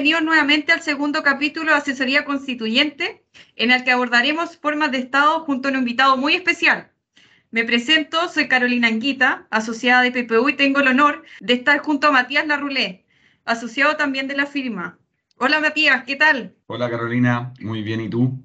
bienvenidos nuevamente al segundo capítulo de Asesoría Constituyente, en el que abordaremos formas de Estado junto a un invitado muy especial. Me presento, soy Carolina Anguita, asociada de PPU y tengo el honor de estar junto a Matías Larrulé, asociado también de la firma. Hola Matías, ¿qué tal? Hola Carolina, muy bien, ¿y tú?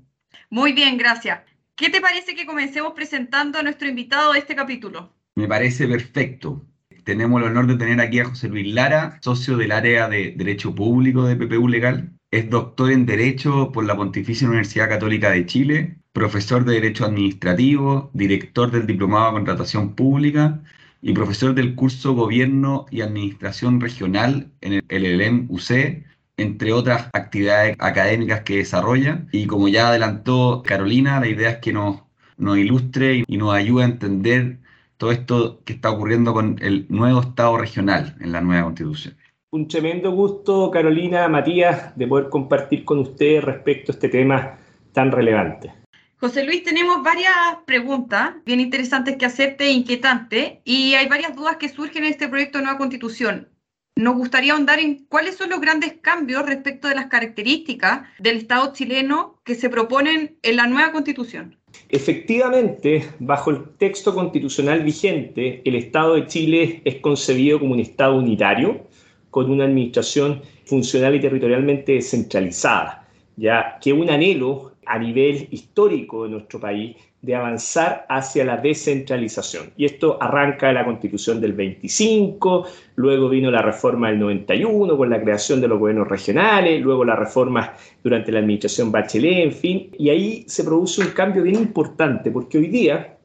Muy bien, gracias. ¿Qué te parece que comencemos presentando a nuestro invitado de este capítulo? Me parece perfecto. Tenemos el honor de tener aquí a José Luis Lara, socio del área de Derecho Público de PPU Legal. Es doctor en Derecho por la Pontificia Universidad Católica de Chile, profesor de Derecho Administrativo, director del Diplomado de Contratación Pública y profesor del curso Gobierno y Administración Regional en el LLM UC, entre otras actividades académicas que desarrolla. Y como ya adelantó Carolina, la idea es que nos, nos ilustre y nos ayude a entender todo esto que está ocurriendo con el nuevo Estado regional en la nueva Constitución. Un tremendo gusto, Carolina, Matías, de poder compartir con ustedes respecto a este tema tan relevante. José Luis, tenemos varias preguntas bien interesantes que hacerte, inquietantes, y hay varias dudas que surgen en este proyecto de nueva constitución. Nos gustaría ahondar en cuáles son los grandes cambios respecto de las características del Estado chileno que se proponen en la nueva constitución. Efectivamente, bajo el texto constitucional vigente, el Estado de Chile es concebido como un Estado unitario, con una administración funcional y territorialmente descentralizada, ya que un anhelo a nivel histórico de nuestro país de avanzar hacia la descentralización. Y esto arranca la constitución del 25, luego vino la reforma del 91 con la creación de los gobiernos regionales, luego la reforma durante la administración Bachelet, en fin, y ahí se produce un cambio bien importante, porque hoy día,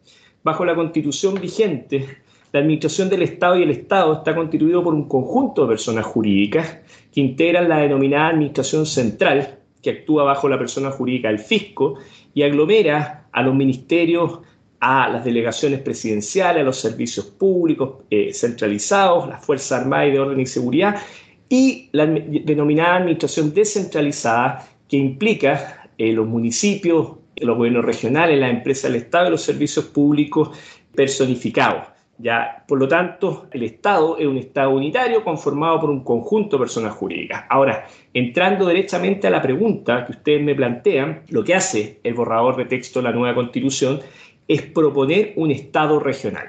bajo la constitución vigente, la administración del Estado y el Estado está constituido por un conjunto de personas jurídicas que integran la denominada administración central, que actúa bajo la persona jurídica del fisco y aglomera a los ministerios, a las delegaciones presidenciales, a los servicios públicos eh, centralizados, las Fuerzas Armadas y de Orden y Seguridad, y la denominada administración descentralizada, que implica eh, los municipios, los gobiernos regionales, las empresas del Estado y los servicios públicos personificados. Ya, por lo tanto, el Estado es un Estado unitario conformado por un conjunto de personas jurídicas. Ahora, entrando derechamente a la pregunta que ustedes me plantean, lo que hace el borrador de texto de la nueva Constitución es proponer un Estado regional.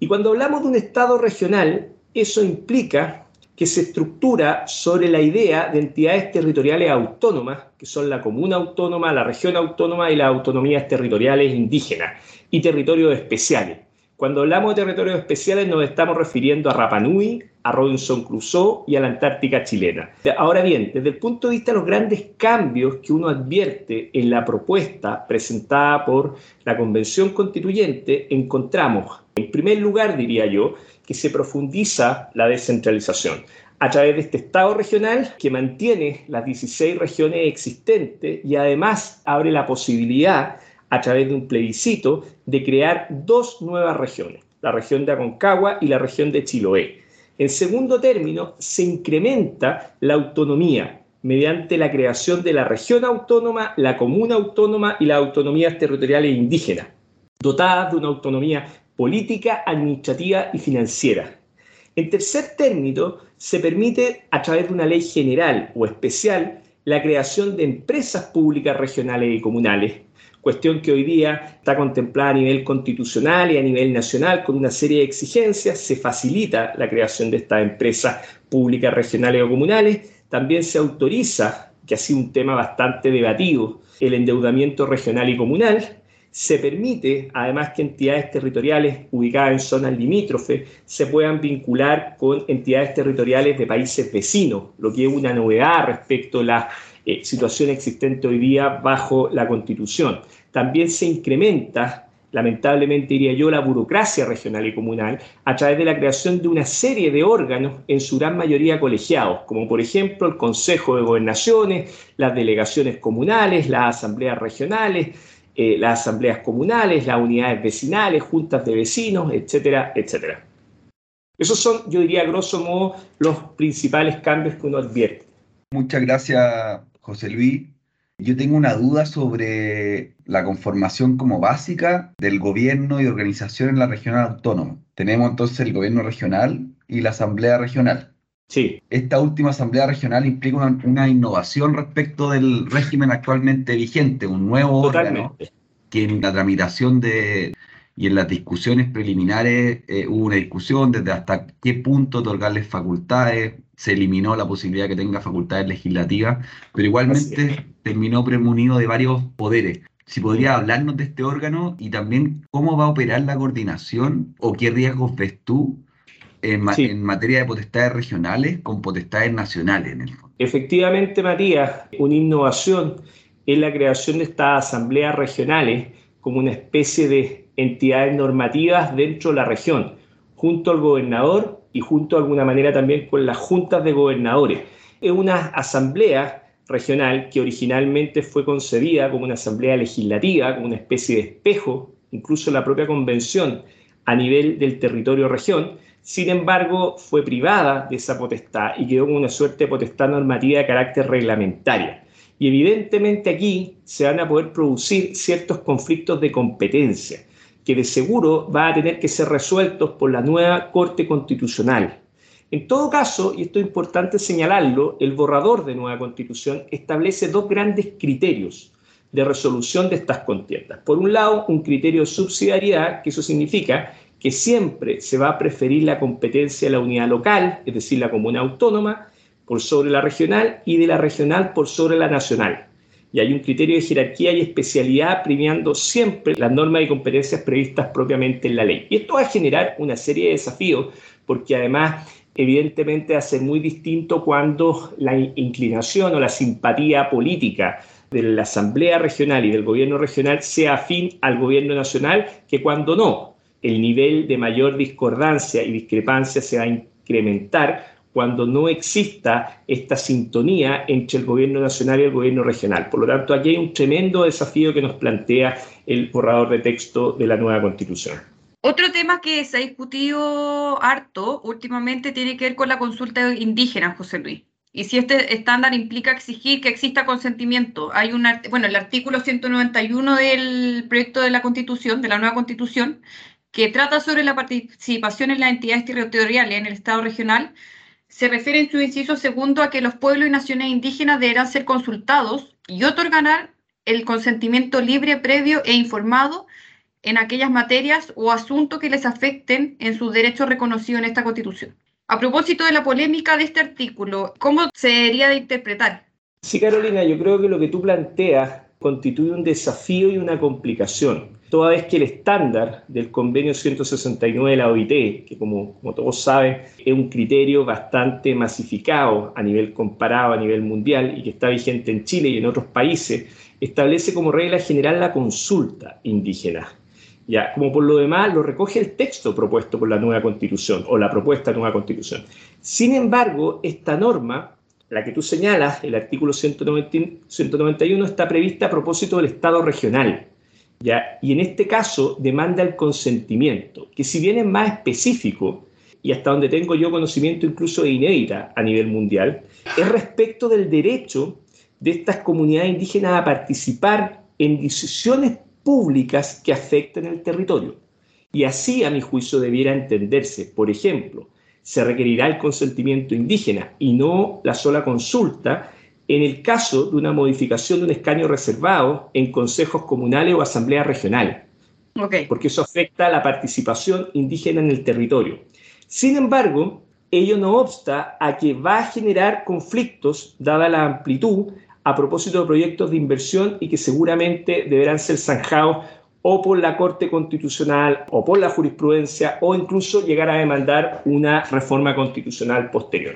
Y cuando hablamos de un Estado regional, eso implica que se estructura sobre la idea de entidades territoriales autónomas, que son la comuna autónoma, la región autónoma y las autonomías territoriales indígenas y territorios especiales cuando hablamos de territorios especiales nos estamos refiriendo a Rapa Nui, a Robinson Crusoe y a la Antártica chilena. Ahora bien, desde el punto de vista de los grandes cambios que uno advierte en la propuesta presentada por la Convención Constituyente, encontramos, en primer lugar, diría yo, que se profundiza la descentralización a través de este Estado regional que mantiene las 16 regiones existentes y además abre la posibilidad a través de un plebiscito de crear dos nuevas regiones, la región de Aconcagua y la región de Chiloé. En segundo término, se incrementa la autonomía mediante la creación de la región autónoma, la comuna autónoma y las autonomías territoriales indígenas, dotadas de una autonomía política, administrativa y financiera. En tercer término, se permite, a través de una ley general o especial, la creación de empresas públicas regionales y comunales cuestión que hoy día está contemplada a nivel constitucional y a nivel nacional con una serie de exigencias, se facilita la creación de estas empresas públicas regionales o comunales, también se autoriza, que ha sido un tema bastante debatido, el endeudamiento regional y comunal, se permite además que entidades territoriales ubicadas en zonas limítrofes se puedan vincular con entidades territoriales de países vecinos, lo que es una novedad respecto a la eh, situación existente hoy día bajo la Constitución. También se incrementa, lamentablemente diría yo, la burocracia regional y comunal a través de la creación de una serie de órganos, en su gran mayoría colegiados, como por ejemplo el Consejo de Gobernaciones, las delegaciones comunales, las asambleas regionales, eh, las asambleas comunales, las unidades vecinales, juntas de vecinos, etcétera, etcétera. Esos son, yo diría, grosso modo, los principales cambios que uno advierte. Muchas gracias, José Luis, yo tengo una duda sobre la conformación como básica del gobierno y organización en la región autónoma. Tenemos entonces el gobierno regional y la asamblea regional. Sí. Esta última asamblea regional implica una, innovación respecto del régimen actualmente vigente, un nuevo órgano que en la tramitación de y en las discusiones preliminares eh, hubo una discusión desde hasta qué punto otorgarles facultades, se eliminó la posibilidad de que tenga facultades legislativas, pero igualmente terminó premunido de varios poderes. Si podría hablarnos de este órgano y también cómo va a operar la coordinación o qué riesgos ves tú en, materia de potestades regionales con potestades nacionales en el fondo. Efectivamente, Matías, una innovación es la creación de estas asambleas regionales como una especie de entidades normativas dentro de la región, junto al gobernador y junto de alguna manera también con las juntas de gobernadores. Es una asamblea regional que originalmente fue concebida como una asamblea legislativa, como una especie de espejo, incluso la propia convención a nivel del territorio región, sin embargo, fue privada de esa potestad y quedó con una suerte de potestad normativa de carácter reglamentaria. Y evidentemente aquí se van a poder producir ciertos conflictos de competencia, que de seguro van a tener que ser resueltos por la nueva Corte Constitucional. En todo caso, y esto es importante señalarlo, el borrador de nueva Constitución establece dos grandes criterios de resolución de estas contiendas. Por un lado, un criterio de subsidiariedad, que eso significa que siempre se va a preferir la competencia de la unidad local, es decir, la comuna autónoma, por sobre la regional y de la regional por sobre la nacional. Y hay un criterio de jerarquía y especialidad premiando siempre las normas y competencias previstas propiamente en la ley. Y esto va a generar una serie de desafíos porque además evidentemente va a ser muy distinto cuando la inclinación o la simpatía política de la Asamblea Regional y del Gobierno Regional sea afín al Gobierno Nacional que cuando no el nivel de mayor discordancia y discrepancia se va a incrementar cuando no exista esta sintonía entre el gobierno nacional y el gobierno regional. Por lo tanto, aquí hay un tremendo desafío que nos plantea el borrador de texto de la nueva constitución. Otro tema que se ha discutido harto últimamente tiene que ver con la consulta indígena, José Luis. Y si este estándar implica exigir que exista consentimiento. Hay un, bueno, el artículo 191 del proyecto de la Constitución, de la nueva Constitución, que trata sobre la participación en las entidades territoriales en el Estado regional, se refiere en su inciso segundo a que los pueblos y naciones indígenas deberán ser consultados y otorgar el consentimiento libre, previo e informado en aquellas materias o asuntos que les afecten en sus derechos reconocidos en esta Constitución. A propósito de la polémica de este artículo, ¿cómo se debería de interpretar? Sí, Carolina, yo creo que lo que tú planteas constituye un desafío y una complicación toda vez que el estándar del convenio 169 de la OIT, que como, como todos saben es un criterio bastante masificado a nivel comparado, a nivel mundial y que está vigente en Chile y en otros países, establece como regla general la consulta indígena. Ya, como por lo demás lo recoge el texto propuesto por la nueva constitución o la propuesta de nueva constitución. Sin embargo, esta norma, la que tú señalas, el artículo 191, está prevista a propósito del Estado regional y en este caso demanda el consentimiento, que si bien es más específico, y hasta donde tengo yo conocimiento incluso de inédita a nivel mundial, es respecto del derecho de estas comunidades indígenas a participar en decisiones públicas que afecten el territorio. Y así, a mi juicio, debiera entenderse. Por ejemplo, se requerirá el consentimiento indígena y no la sola consulta en el caso de una modificación de un escaño reservado en consejos comunales o asamblea regional, porque eso afecta a la participación indígena en el territorio. Sin embargo, ello no obsta a que va a generar conflictos, dada la amplitud, a propósito de proyectos de inversión y que seguramente deberán ser zanjados o por la Corte Constitucional o por la jurisprudencia o incluso llegar a demandar una reforma constitucional posterior.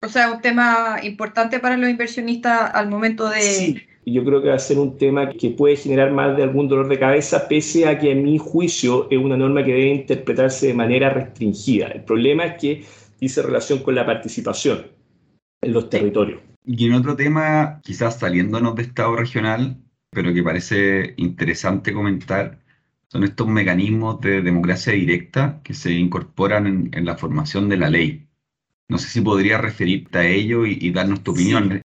O sea, un tema importante para los inversionistas al momento de... Sí, yo creo que va a ser un tema que puede generar más de algún dolor de cabeza, pese a que en mi juicio es una norma que debe interpretarse de manera restringida. El problema es que dice relación con la participación en los territorios. Y en otro tema, quizás saliéndonos de Estado regional, pero que parece interesante comentar, son estos mecanismos de democracia directa que se incorporan en la formación de la ley. No sé si podría referirte a ello y, darnos tu opinión.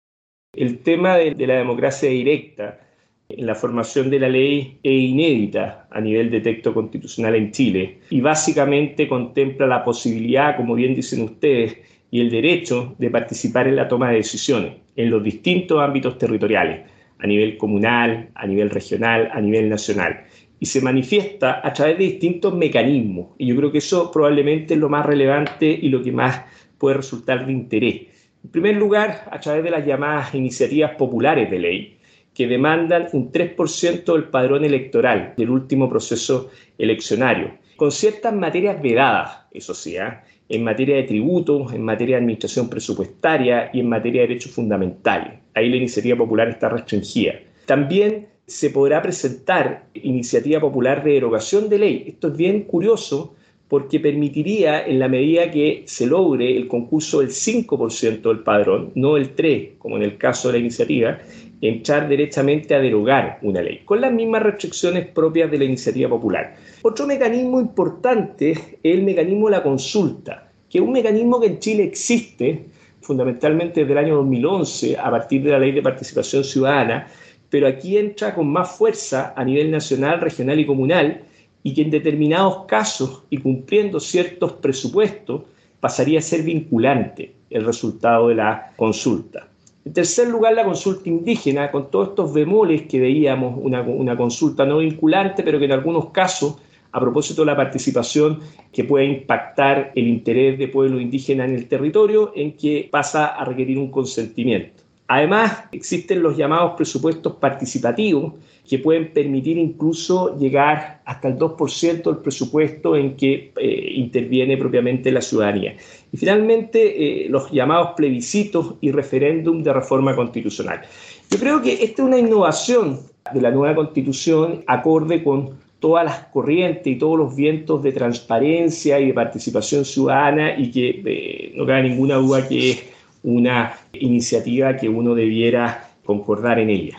El tema de, la democracia directa en la formación de la ley es inédita a nivel de texto constitucional en Chile y básicamente contempla la posibilidad, como bien dicen ustedes, y el derecho de participar en la toma de decisiones en los distintos ámbitos territoriales, a nivel comunal, a nivel regional, a nivel nacional. Y se manifiesta a través de distintos mecanismos. Y yo creo que eso probablemente es lo más relevante y lo que más puede resultar de interés. En primer lugar, a través de las llamadas iniciativas populares de ley, que demandan un 3% del padrón electoral del último proceso eleccionario, con ciertas materias vedadas, eso sí, ¿ah? en materia de tributos, en materia de administración presupuestaria y en materia de derechos fundamentales. Ahí la iniciativa popular está restringida. También se podrá presentar iniciativa popular de derogación de ley. Esto es bien curioso porque permitiría, en la medida que se logre el concurso del 5% del padrón, no el 3%, como en el caso de la iniciativa, entrar directamente a derogar una ley, con las mismas restricciones propias de la iniciativa popular. Otro mecanismo importante es el mecanismo de la consulta, que es un mecanismo que en Chile existe fundamentalmente desde el año 2011, a partir de la ley de participación ciudadana, pero aquí entra con más fuerza a nivel nacional, regional y comunal, y que en determinados casos y cumpliendo ciertos presupuestos pasaría a ser vinculante el resultado de la consulta. En tercer lugar, la consulta indígena, con todos estos bemoles que veíamos, una, una, consulta no vinculante, pero que en algunos casos, a propósito de la participación, que puede impactar el interés de pueblo indígena en el territorio, en que pasa a requerir un consentimiento. Además, existen los llamados presupuestos participativos, que pueden permitir incluso llegar hasta el 2% del presupuesto en que eh, interviene propiamente la ciudadanía. Y finalmente, eh, los llamados plebiscitos y referéndum de reforma constitucional. Yo creo que esta es una innovación de la nueva constitución acorde con todas las corrientes y todos los vientos de transparencia y de participación ciudadana y que eh, no cabe ninguna duda que es una iniciativa que uno debiera concordar en ella.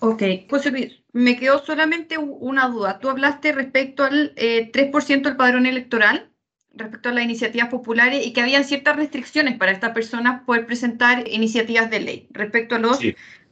Ok, José me quedó solamente una duda. Tú hablaste respecto al 3% eh, del padrón electoral, respecto a las iniciativas populares y que había ciertas restricciones para estas personas poder presentar iniciativas de ley respecto a los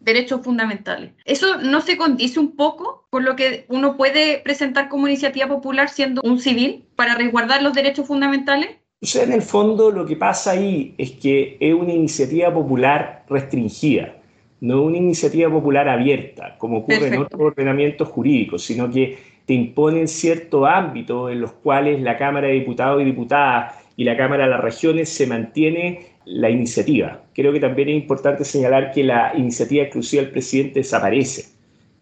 derechos fundamentales. ¿Eso no se condice un poco con lo que uno puede presentar como iniciativa popular siendo un civil para resguardar los derechos fundamentales? O sea, en el fondo lo que pasa ahí es que es una iniciativa popular restringida, no una iniciativa popular abierta, como ocurre en otros ordenamientos jurídicos, sino que te imponen cierto ámbito en los cuales la Cámara de Diputados y Diputadas y la Cámara de las Regiones se mantiene la iniciativa. Creo que también es importante señalar que la iniciativa exclusiva del presidente desaparece.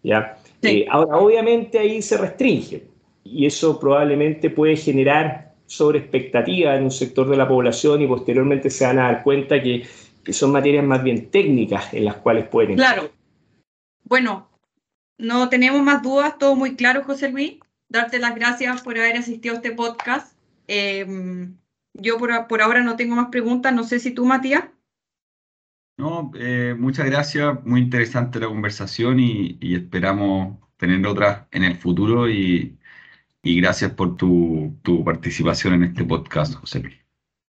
¿ya? Eh, ahora, obviamente ahí se restringe y eso probablemente puede generar sobre expectativa en un sector de la población y posteriormente se van a dar cuenta que, son materias más bien técnicas en las cuales pueden. Claro. Bueno, no tenemos más dudas, todo muy claro, José Luis. Darte las gracias por haber asistido a este podcast. Em, yo por, ahora no tengo más preguntas, no sé si tú, Matías. No, eh, muchas gracias, muy interesante la conversación y, y esperamos tener otras en el futuro y, y gracias por tu, participación en este podcast, José Luis.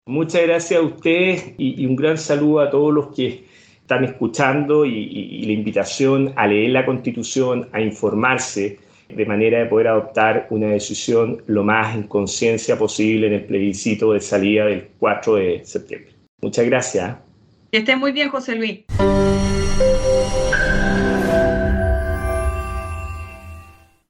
Muchas gracias a ustedes y, un gran saludo a todos los que están escuchando y, la invitación a leer la Constitución, a informarse de manera de poder adoptar una decisión lo más en conciencia posible en el plebiscito de salida del 4 de septiembre. Muchas gracias. Que esté muy bien, José Luis.